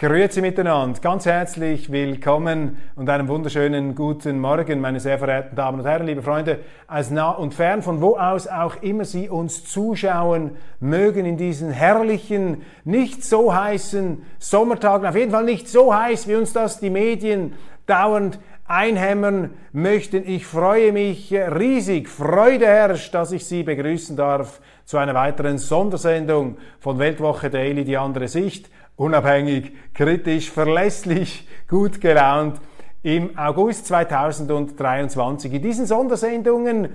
Grüezi miteinander, ganz herzlich willkommen und einen wunderschönen guten Morgen, meine sehr verehrten Damen und Herren, liebe Freunde. Aus nah und fern, von wo aus auch immer Sie uns zuschauen mögen in diesen herrlichen, nicht so heißen Sommertagen, auf jeden Fall nicht so heiß, wie uns das die Medien dauernd einhämmern möchten. Ich freue mich riesig, Freude herrscht, dass ich Sie begrüßen darf zu einer weiteren Sondersendung von Weltwoche Daily, die andere Sicht unabhängig, kritisch, verlässlich, gut gelaunt im August 2023. In diesen Sondersendungen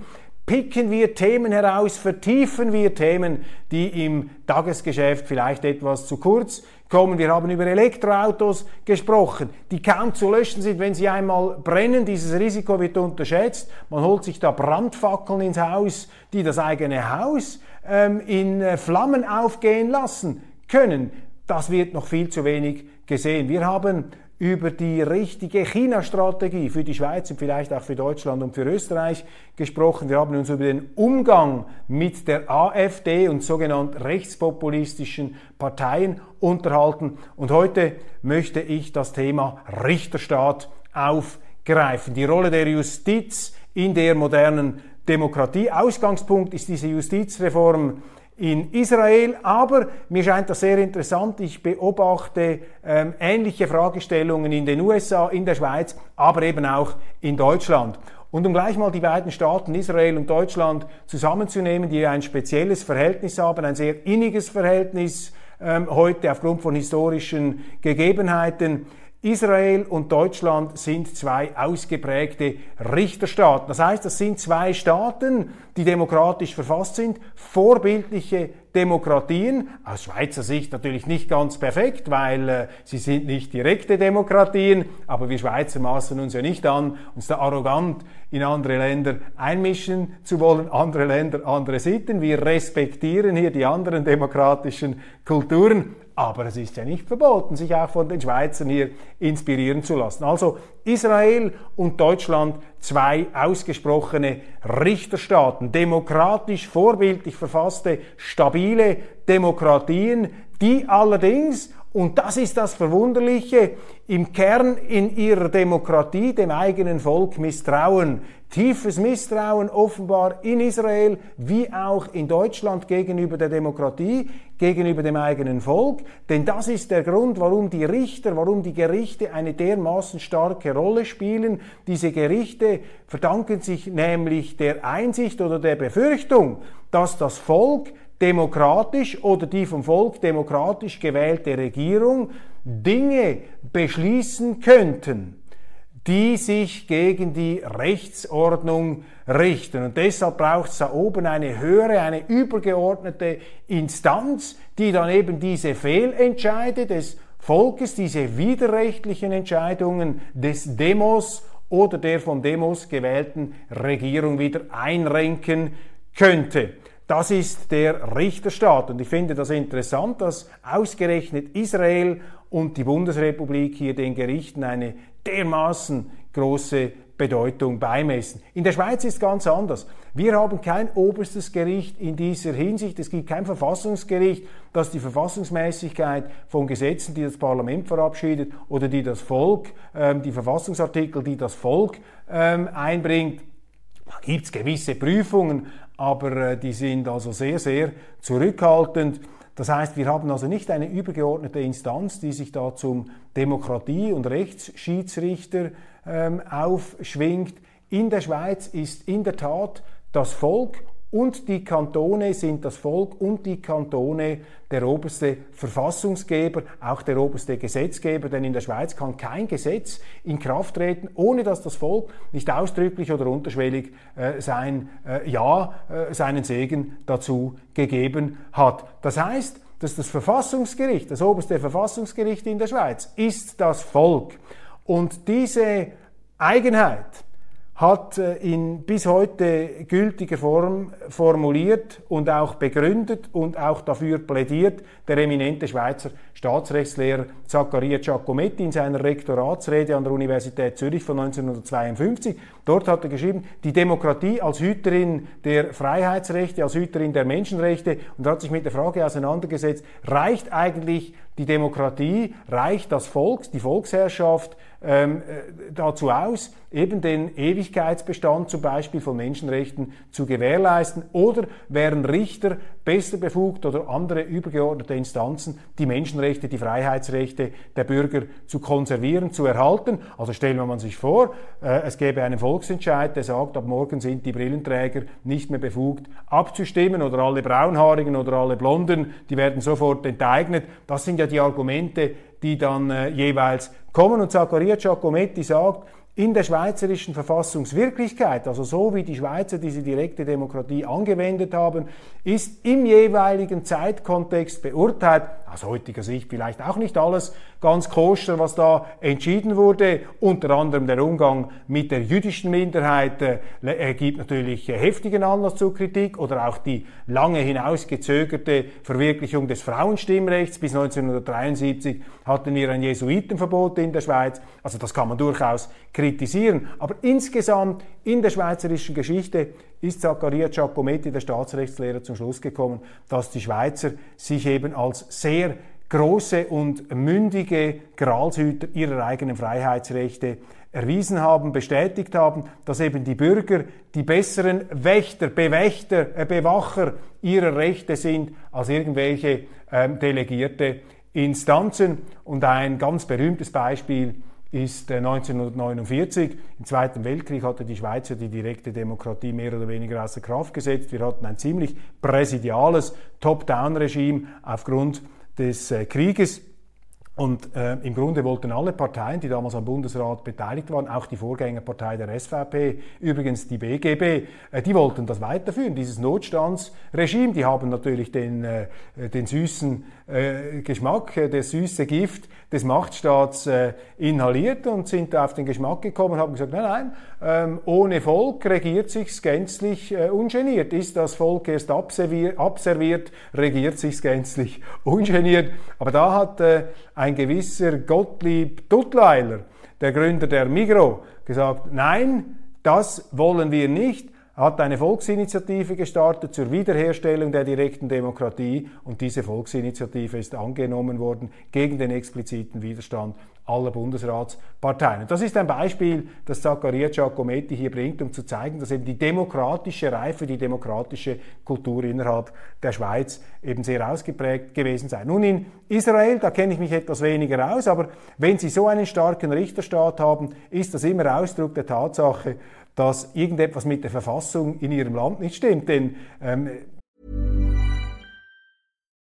picken wir Themen heraus, vertiefen wir Themen, die im Tagesgeschäft vielleicht etwas zu kurz kommen. Wir haben über Elektroautos gesprochen, die kaum zu löschen sind, wenn sie einmal brennen. Dieses Risiko wird unterschätzt. Man holt sich da Brandfackeln ins Haus, die das eigene Haus ähm, in äh, Flammen aufgehen lassen können das wird noch viel zu wenig gesehen. Wir haben über die richtige China-Strategie für die Schweiz und vielleicht auch für Deutschland und für Österreich gesprochen. Wir haben uns über den Umgang mit der AfD und sogenannten rechtspopulistischen Parteien unterhalten. Und heute möchte ich das Thema Richterstaat aufgreifen. Die Rolle der Justiz in der modernen Demokratie. Ausgangspunkt ist diese Justizreform in Israel, aber mir scheint das sehr interessant. Ich beobachte ähm, ähnliche Fragestellungen in den USA, in der Schweiz, aber eben auch in Deutschland. Und um gleich mal die beiden Staaten Israel und Deutschland zusammenzunehmen, die ein spezielles Verhältnis haben, ein sehr inniges Verhältnis ähm, heute aufgrund von historischen Gegebenheiten, Israel und Deutschland sind zwei ausgeprägte Richterstaaten. Das heißt, das sind zwei Staaten, die demokratisch verfasst sind, vorbildliche Demokratien, aus Schweizer Sicht natürlich nicht ganz perfekt, weil äh, sie sind nicht direkte Demokratien, aber wir Schweizer maßen uns ja nicht an, uns da arrogant in andere Länder einmischen zu wollen, andere Länder, andere Sitten. Wir respektieren hier die anderen demokratischen Kulturen, aber es ist ja nicht verboten, sich auch von den Schweizern hier inspirieren zu lassen. Also Israel und Deutschland, zwei ausgesprochene Richterstaaten, demokratisch vorbildlich verfasste, stabile Demokratien, die allerdings und das ist das Verwunderliche, im Kern in ihrer Demokratie dem eigenen Volk misstrauen. Tiefes Misstrauen offenbar in Israel wie auch in Deutschland gegenüber der Demokratie, gegenüber dem eigenen Volk. Denn das ist der Grund, warum die Richter, warum die Gerichte eine dermaßen starke Rolle spielen. Diese Gerichte verdanken sich nämlich der Einsicht oder der Befürchtung, dass das Volk demokratisch oder die vom Volk demokratisch gewählte Regierung Dinge beschließen könnten, die sich gegen die Rechtsordnung richten. Und deshalb braucht es da oben eine höhere, eine übergeordnete Instanz, die dann eben diese Fehlentscheide des Volkes, diese widerrechtlichen Entscheidungen des Demos oder der von Demos gewählten Regierung wieder einrenken könnte. Das ist der Richterstaat. Und ich finde das interessant, dass ausgerechnet Israel und die Bundesrepublik hier den Gerichten eine dermaßen große Bedeutung beimessen. In der Schweiz ist ganz anders. Wir haben kein oberstes Gericht in dieser Hinsicht. Es gibt kein Verfassungsgericht, das die Verfassungsmäßigkeit von Gesetzen, die das Parlament verabschiedet oder die das Volk, ähm, die Verfassungsartikel, die das Volk ähm, einbringt, da gibt es gewisse Prüfungen, aber äh, die sind also sehr, sehr zurückhaltend. Das heißt, wir haben also nicht eine übergeordnete Instanz, die sich da zum Demokratie- und Rechtsschiedsrichter ähm, aufschwingt. In der Schweiz ist in der Tat das Volk und die Kantone sind das Volk und die Kantone der oberste Verfassungsgeber, auch der oberste Gesetzgeber, denn in der Schweiz kann kein Gesetz in Kraft treten, ohne dass das Volk nicht ausdrücklich oder unterschwellig äh, sein äh, Ja, äh, seinen Segen dazu gegeben hat. Das heißt, dass das Verfassungsgericht, das oberste Verfassungsgericht in der Schweiz, ist das Volk. Und diese Eigenheit hat äh, in bis heute gültiger Form formuliert und auch begründet und auch dafür plädiert der eminente Schweizer Staatsrechtslehrer Zaccaria Giacometti in seiner Rektoratsrede an der Universität Zürich von 1952. Dort hat er geschrieben, die Demokratie als Hüterin der Freiheitsrechte, als Hüterin der Menschenrechte und hat sich mit der Frage auseinandergesetzt, reicht eigentlich die Demokratie, reicht das Volk, die Volksherrschaft ähm, äh, dazu aus, eben den Ewigkeitsbestand zum Beispiel von Menschenrechten zu gewährleisten oder wären Richter besser befugt oder andere übergeordnete Instanzen, die Menschenrechte, die Freiheitsrechte der Bürger zu konservieren, zu erhalten. Also stellen wir sich vor, äh, es gäbe einen Volksentscheid, der sagt, ab morgen sind die Brillenträger nicht mehr befugt abzustimmen oder alle Braunhaarigen oder alle Blonden, die werden sofort enteignet. Das sind ja die Argumente, die dann äh, jeweils kommen. Und Zaccaria Giacometti sagt, in der schweizerischen Verfassungswirklichkeit, also so wie die Schweizer diese direkte Demokratie angewendet haben, ist im jeweiligen Zeitkontext beurteilt, aus heutiger Sicht vielleicht auch nicht alles ganz koscher, was da entschieden wurde. Unter anderem der Umgang mit der jüdischen Minderheit äh, gibt natürlich äh, heftigen Anlass zur Kritik oder auch die lange hinausgezögerte Verwirklichung des Frauenstimmrechts. Bis 1973 hatten wir ein Jesuitenverbot in der Schweiz. Also das kann man durchaus kritisieren. Aber insgesamt in der schweizerischen Geschichte ist Zaccaria Giacometti, der Staatsrechtslehrer, zum Schluss gekommen, dass die Schweizer sich eben als sehr große und mündige Gralshüter ihrer eigenen Freiheitsrechte erwiesen haben, bestätigt haben, dass eben die Bürger die besseren Wächter, Bewächter, äh, Bewacher ihrer Rechte sind als irgendwelche ähm, delegierte Instanzen. Und ein ganz berühmtes Beispiel ist 1949. Äh, Im Zweiten Weltkrieg hatte die Schweiz ja die direkte Demokratie mehr oder weniger außer Kraft gesetzt. Wir hatten ein ziemlich präsidiales Top-Down-Regime aufgrund des äh, Krieges. Und äh, im Grunde wollten alle Parteien, die damals am Bundesrat beteiligt waren, auch die Vorgängerpartei der SVP, übrigens die BGB, äh, die wollten das weiterführen, dieses Notstandsregime. Die haben natürlich den, äh, den süßen äh, Geschmack, äh, das süße Gift des Machtstaats äh, inhaliert und sind auf den Geschmack gekommen und haben gesagt, nein, nein, ähm, ohne Volk regiert sich's gänzlich äh, ungeniert. Ist das Volk erst abserviert, regiert sich's gänzlich ungeniert. Aber da hat äh, ein gewisser Gottlieb Duttweiler, der Gründer der Migro, gesagt, nein, das wollen wir nicht hat eine Volksinitiative gestartet zur Wiederherstellung der direkten Demokratie und diese Volksinitiative ist angenommen worden gegen den expliziten Widerstand aller Bundesratsparteien. das ist ein Beispiel, das Zaccaria Giacometti hier bringt, um zu zeigen, dass eben die demokratische Reife, die demokratische Kultur innerhalb der Schweiz eben sehr ausgeprägt gewesen sei. Nun in Israel, da kenne ich mich etwas weniger aus, aber wenn Sie so einen starken Richterstaat haben, ist das immer Ausdruck der Tatsache, dass irgendetwas mit der Verfassung in ihrem Land nicht stimmt. Denn ähm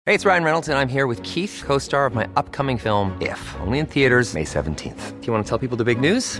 Hey, it's Ryan Reynolds and I'm here with Keith, co-star of my upcoming film If, only in theaters May 17th. Do you want to tell people the big news?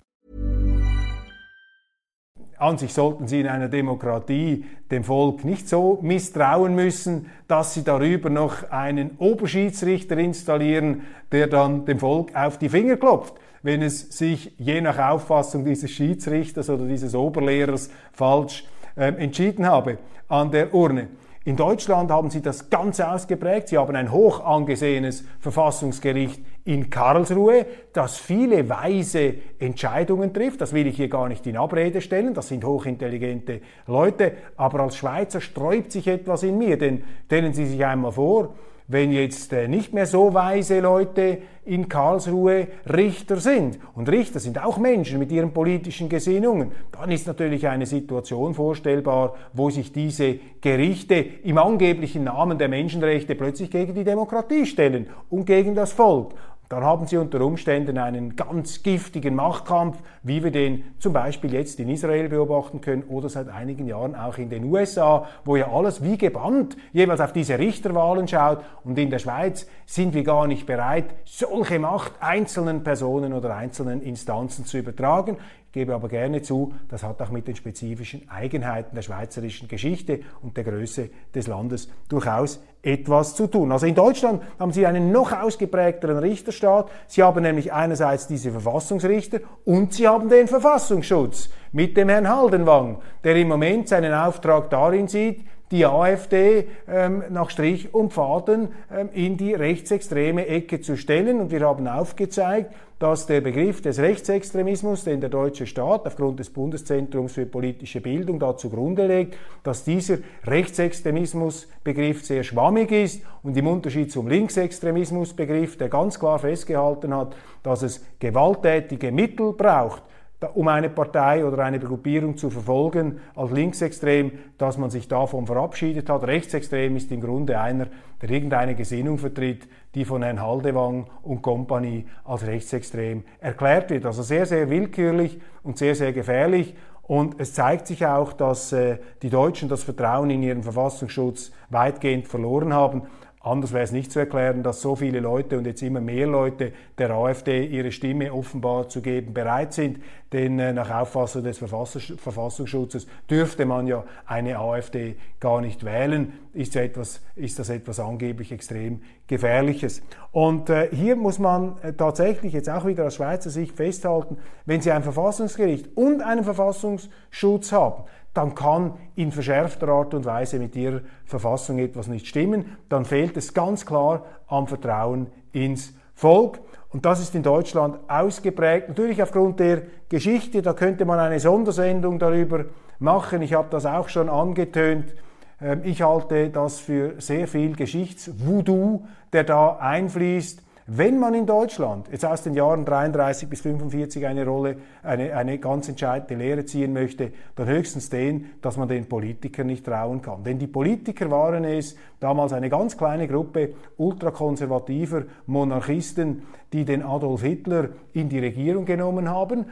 An sich sollten Sie in einer Demokratie dem Volk nicht so misstrauen müssen, dass Sie darüber noch einen Oberschiedsrichter installieren, der dann dem Volk auf die Finger klopft wenn es sich je nach Auffassung dieses Schiedsrichters oder dieses Oberlehrers falsch äh, entschieden habe an der Urne. In Deutschland haben sie das ganz ausgeprägt. Sie haben ein hoch angesehenes Verfassungsgericht in Karlsruhe, das viele weise Entscheidungen trifft. Das will ich hier gar nicht in Abrede stellen. Das sind hochintelligente Leute. Aber als Schweizer sträubt sich etwas in mir. Denn stellen Sie sich einmal vor, wenn jetzt äh, nicht mehr so weise Leute in Karlsruhe Richter sind. Und Richter sind auch Menschen mit ihren politischen Gesinnungen. Dann ist natürlich eine Situation vorstellbar, wo sich diese Gerichte im angeblichen Namen der Menschenrechte plötzlich gegen die Demokratie stellen und gegen das Volk. Dann haben sie unter Umständen einen ganz giftigen Machtkampf, wie wir den zum Beispiel jetzt in Israel beobachten können oder seit einigen Jahren auch in den USA, wo ja alles wie gebannt jeweils auf diese Richterwahlen schaut. Und in der Schweiz sind wir gar nicht bereit, solche Macht einzelnen Personen oder einzelnen Instanzen zu übertragen. Gebe aber gerne zu, das hat auch mit den spezifischen Eigenheiten der schweizerischen Geschichte und der Größe des Landes durchaus etwas zu tun. Also in Deutschland haben Sie einen noch ausgeprägteren Richterstaat. Sie haben nämlich einerseits diese Verfassungsrichter und Sie haben den Verfassungsschutz mit dem Herrn Haldenwang, der im Moment seinen Auftrag darin sieht, die AfD ähm, nach Strich und Faden ähm, in die rechtsextreme Ecke zu stellen. Und wir haben aufgezeigt, dass der Begriff des Rechtsextremismus, den der deutsche Staat aufgrund des Bundeszentrums für politische Bildung da zugrunde legt, dass dieser Rechtsextremismusbegriff sehr schwammig ist und im Unterschied zum Linksextremismusbegriff, der ganz klar festgehalten hat, dass es gewalttätige Mittel braucht, um eine Partei oder eine Gruppierung zu verfolgen als linksextrem, dass man sich davon verabschiedet hat. Rechtsextrem ist im Grunde einer, der irgendeine Gesinnung vertritt, die von Herrn Haldewang und Company als rechtsextrem erklärt wird. Also sehr, sehr willkürlich und sehr, sehr gefährlich. Und es zeigt sich auch, dass äh, die Deutschen das Vertrauen in ihren Verfassungsschutz weitgehend verloren haben. Anders wäre es nicht zu erklären, dass so viele Leute und jetzt immer mehr Leute der AfD ihre Stimme offenbar zu geben bereit sind. Denn äh, nach Auffassung des Verfassungsschutzes dürfte man ja eine AfD gar nicht wählen. Ist, ja etwas, ist das etwas angeblich extrem Gefährliches. Und äh, hier muss man äh, tatsächlich jetzt auch wieder aus Schweizer Sicht festhalten, wenn Sie ein Verfassungsgericht und einen Verfassungsschutz haben, dann kann in verschärfter Art und Weise mit ihrer Verfassung etwas nicht stimmen. Dann fehlt es ganz klar am Vertrauen ins Volk. Und das ist in Deutschland ausgeprägt. Natürlich aufgrund der Geschichte, da könnte man eine Sondersendung darüber machen. Ich habe das auch schon angetönt. Ähm, ich halte das für sehr viel Geschichtsvoodoo, der da einfließt. Wenn man in Deutschland jetzt aus den Jahren 33 bis 45 eine Rolle, eine, eine ganz entscheidende Lehre ziehen möchte, dann höchstens den, dass man den Politikern nicht trauen kann. Denn die Politiker waren es, damals eine ganz kleine Gruppe ultrakonservativer Monarchisten, die den Adolf Hitler in die Regierung genommen haben,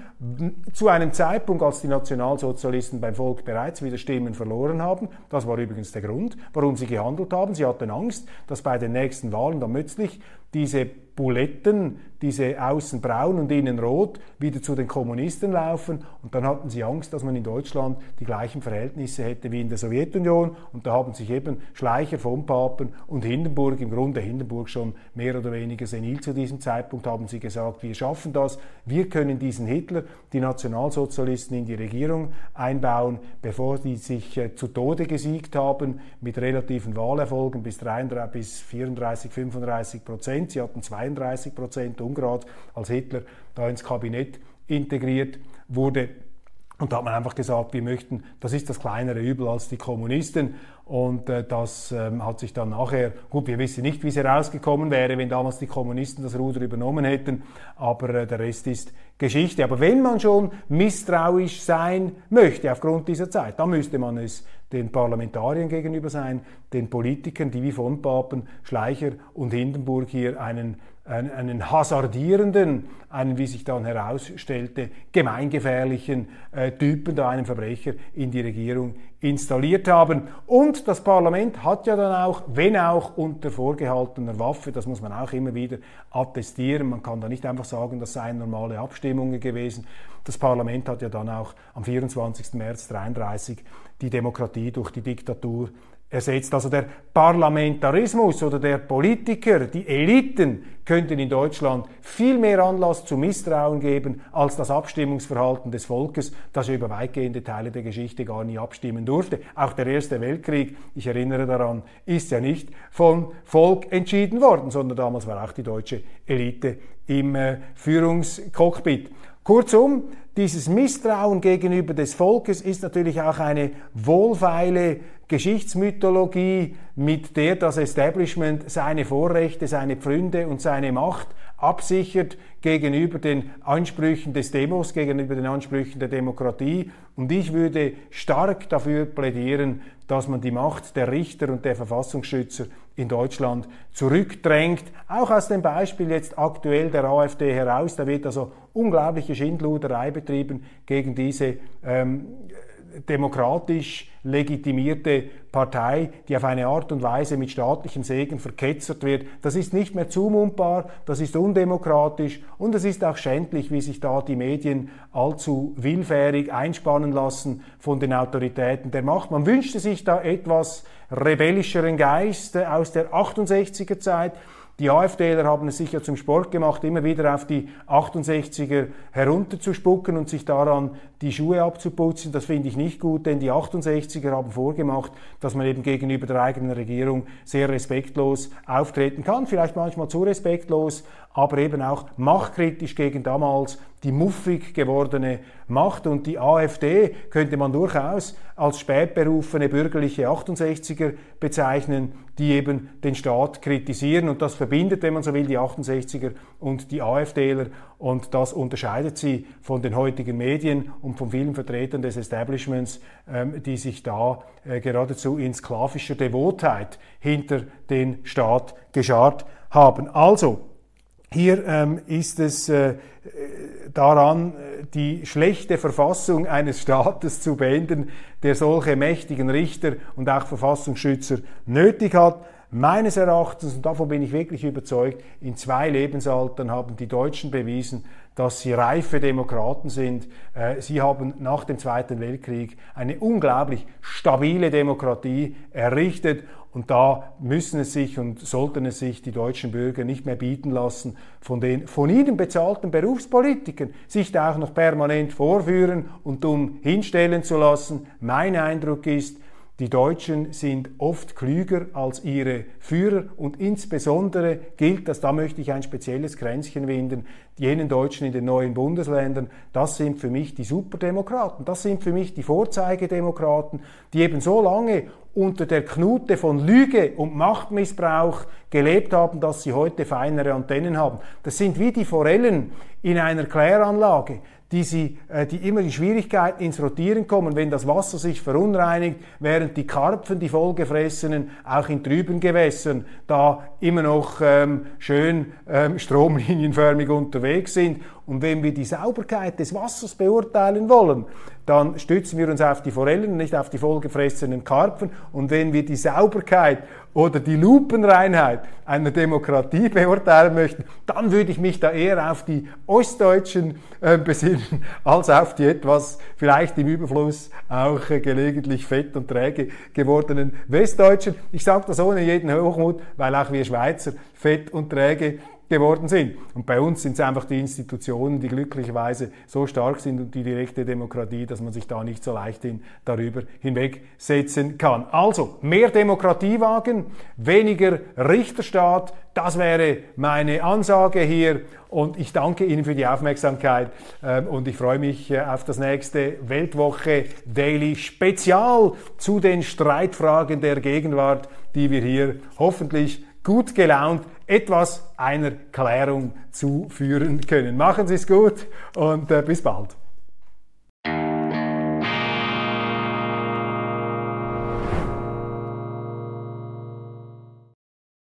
zu einem Zeitpunkt, als die Nationalsozialisten beim Volk bereits wieder Stimmen verloren haben. Das war übrigens der Grund, warum sie gehandelt haben. Sie hatten Angst, dass bei den nächsten Wahlen dann plötzlich diese Buletten, diese außen braun und innen rot, wieder zu den Kommunisten laufen. Und dann hatten sie Angst, dass man in Deutschland die gleichen Verhältnisse hätte wie in der Sowjetunion. Und da haben sich eben Schleicher von Papen und Hindenburg, im Grunde Hindenburg schon mehr oder weniger senil zu diesem Zeitpunkt, haben sie gesagt, wir schaffen das, wir können diesen Hitler, die Nationalsozialisten in die Regierung einbauen, bevor die sich äh, zu Tode gesiegt haben mit relativen Wahlerfolgen bis, 33, bis 34, 35 Prozent. Sie hatten 32 Prozent Ungrad, als Hitler da ins Kabinett integriert wurde. Und da hat man einfach gesagt, wir möchten, das ist das kleinere Übel als die Kommunisten. Und äh, das ähm, hat sich dann nachher, gut, wir wissen nicht, wie es herausgekommen wäre, wenn damals die Kommunisten das Ruder übernommen hätten, aber äh, der Rest ist Geschichte. Aber wenn man schon misstrauisch sein möchte aufgrund dieser Zeit, dann müsste man es den Parlamentariern gegenüber sein, den Politikern, die wie von Papen, Schleicher und Hindenburg hier einen einen hasardierenden, einen, wie sich dann herausstellte, gemeingefährlichen äh, Typen, da einen Verbrecher in die Regierung installiert haben. Und das Parlament hat ja dann auch, wenn auch unter vorgehaltener Waffe, das muss man auch immer wieder attestieren, man kann da nicht einfach sagen, das seien normale Abstimmungen gewesen. Das Parlament hat ja dann auch am 24. März 1933 die Demokratie durch die Diktatur ersetzt. Also der Parlamentarismus oder der Politiker, die Eliten könnten in Deutschland viel mehr Anlass zu Misstrauen geben als das Abstimmungsverhalten des Volkes, das ja über weitgehende Teile der Geschichte gar nie abstimmen durfte. Auch der Erste Weltkrieg, ich erinnere daran, ist ja nicht vom Volk entschieden worden, sondern damals war auch die deutsche Elite im äh, Führungscockpit. Kurzum, dieses Misstrauen gegenüber des Volkes ist natürlich auch eine wohlfeile Geschichtsmythologie, mit der das Establishment seine Vorrechte, seine Pfründe und seine Macht absichert gegenüber den Ansprüchen des Demos, gegenüber den Ansprüchen der Demokratie. Und ich würde stark dafür plädieren, dass man die Macht der Richter und der Verfassungsschützer in Deutschland zurückdrängt. Auch aus dem Beispiel jetzt aktuell der AfD heraus. Da wird also unglaubliche Schindluderei betrieben gegen diese ähm, demokratisch legitimierte Partei, die auf eine Art und Weise mit staatlichem Segen verketzert wird. Das ist nicht mehr zumutbar, das ist undemokratisch und es ist auch schändlich, wie sich da die Medien allzu willfährig einspannen lassen von den Autoritäten der Macht. Man wünschte sich da etwas rebellischeren Geist aus der 68er Zeit. Die AfDler haben es sicher zum Sport gemacht, immer wieder auf die 68er herunterzuspucken und sich daran die Schuhe abzuputzen. Das finde ich nicht gut, denn die 68er haben vorgemacht, dass man eben gegenüber der eigenen Regierung sehr respektlos auftreten kann, vielleicht manchmal zu respektlos, aber eben auch machtkritisch gegen damals die muffig gewordene Macht. Und die AfD könnte man durchaus als spätberufene bürgerliche 68er bezeichnen, die eben den Staat kritisieren. Und das verbindet, wenn man so will, die 68er und die AfDler. Und das unterscheidet sie von den heutigen Medien und von vielen Vertretern des Establishments, ähm, die sich da äh, geradezu in sklavischer Devotheit hinter den Staat geschart haben. Also, hier ähm, ist es äh, daran, die schlechte Verfassung eines Staates zu beenden, der solche mächtigen Richter und auch Verfassungsschützer nötig hat. Meines Erachtens, und davon bin ich wirklich überzeugt, in zwei Lebensaltern haben die Deutschen bewiesen, dass sie reife Demokraten sind. Äh, sie haben nach dem Zweiten Weltkrieg eine unglaublich stabile Demokratie errichtet und da müssen es sich und sollten es sich die deutschen Bürger nicht mehr bieten lassen, von den von ihnen bezahlten Berufspolitikern sich da auch noch permanent vorführen und dumm hinstellen zu lassen. Mein Eindruck ist, die Deutschen sind oft klüger als ihre Führer und insbesondere gilt das, da möchte ich ein spezielles Kränzchen winden, jenen Deutschen in den neuen Bundesländern, das sind für mich die Superdemokraten, das sind für mich die Vorzeigedemokraten, die eben so lange unter der Knute von Lüge und Machtmissbrauch gelebt haben, dass sie heute feinere Antennen haben. Das sind wie die Forellen in einer Kläranlage die, sie, äh, die immer in Schwierigkeiten ins Rotieren kommen, wenn das Wasser sich verunreinigt, während die Karpfen, die vollgefressenen, auch in trüben Gewässern da immer noch ähm, schön ähm, stromlinienförmig unterwegs sind. Und wenn wir die Sauberkeit des Wassers beurteilen wollen, dann stützen wir uns auf die Forellen, nicht auf die vollgefressenen Karpfen. Und wenn wir die Sauberkeit oder die Lupenreinheit einer Demokratie beurteilen möchten, dann würde ich mich da eher auf die Ostdeutschen äh, besinnen, als auf die etwas vielleicht im Überfluss auch äh, gelegentlich fett und träge gewordenen Westdeutschen. Ich sage das ohne jeden Hochmut, weil auch wir Schweizer fett und träge geworden sind. Und bei uns sind es einfach die Institutionen, die glücklicherweise so stark sind und die direkte Demokratie, dass man sich da nicht so leicht hin, darüber hinwegsetzen kann. Also mehr Demokratie wagen, weniger Richterstaat, das wäre meine Ansage hier. Und ich danke Ihnen für die Aufmerksamkeit ähm, und ich freue mich äh, auf das nächste Weltwoche Daily Spezial zu den Streitfragen der Gegenwart, die wir hier hoffentlich gut gelaunt etwas einer Klärung zuführen können. Machen Sie es gut und äh, bis bald.